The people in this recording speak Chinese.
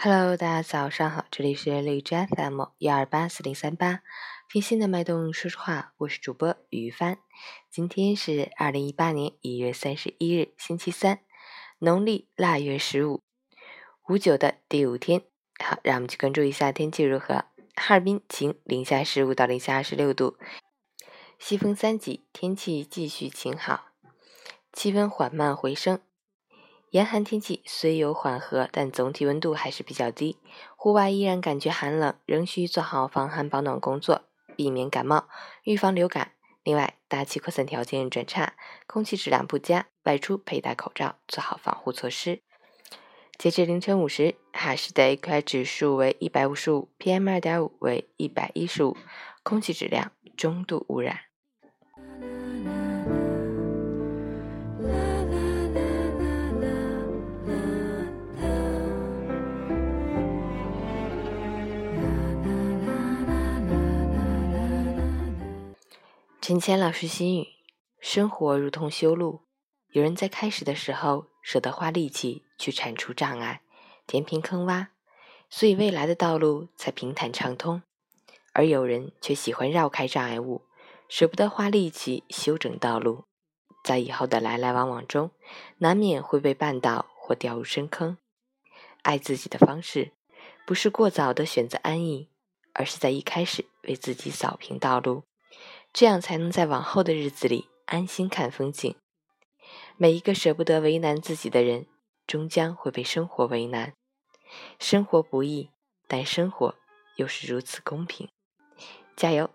Hello，大家早上好，这里是荔枝 FM 幺二八四零三八，听心的脉动说说话，我是主播于帆。今天是二零一八年一月三十一日，星期三，农历腊月十五，五九的第五天。好，让我们去关注一下天气如何。哈尔滨晴，零下十五到零下二十六度，西风三级，天气继续晴好，气温缓慢回升。严寒天气虽有缓和，但总体温度还是比较低，户外依然感觉寒冷，仍需做好防寒保暖工作，避免感冒，预防流感。另外，大气扩散条件转差，空气质量不佳，外出佩戴口罩，做好防护措施。截至凌晨五时，哈市的 AQI 指数为一百五十五，PM 二点五为一百一十五，空气质量中度污染。陈谦老师心语：生活如同修路，有人在开始的时候舍得花力气去铲除障碍、填平坑洼，所以未来的道路才平坦畅通；而有人却喜欢绕开障碍物，舍不得花力气修整道路，在以后的来来往往中，难免会被绊倒或掉入深坑。爱自己的方式，不是过早的选择安逸，而是在一开始为自己扫平道路。这样才能在往后的日子里安心看风景。每一个舍不得为难自己的人，终将会被生活为难。生活不易，但生活又是如此公平。加油！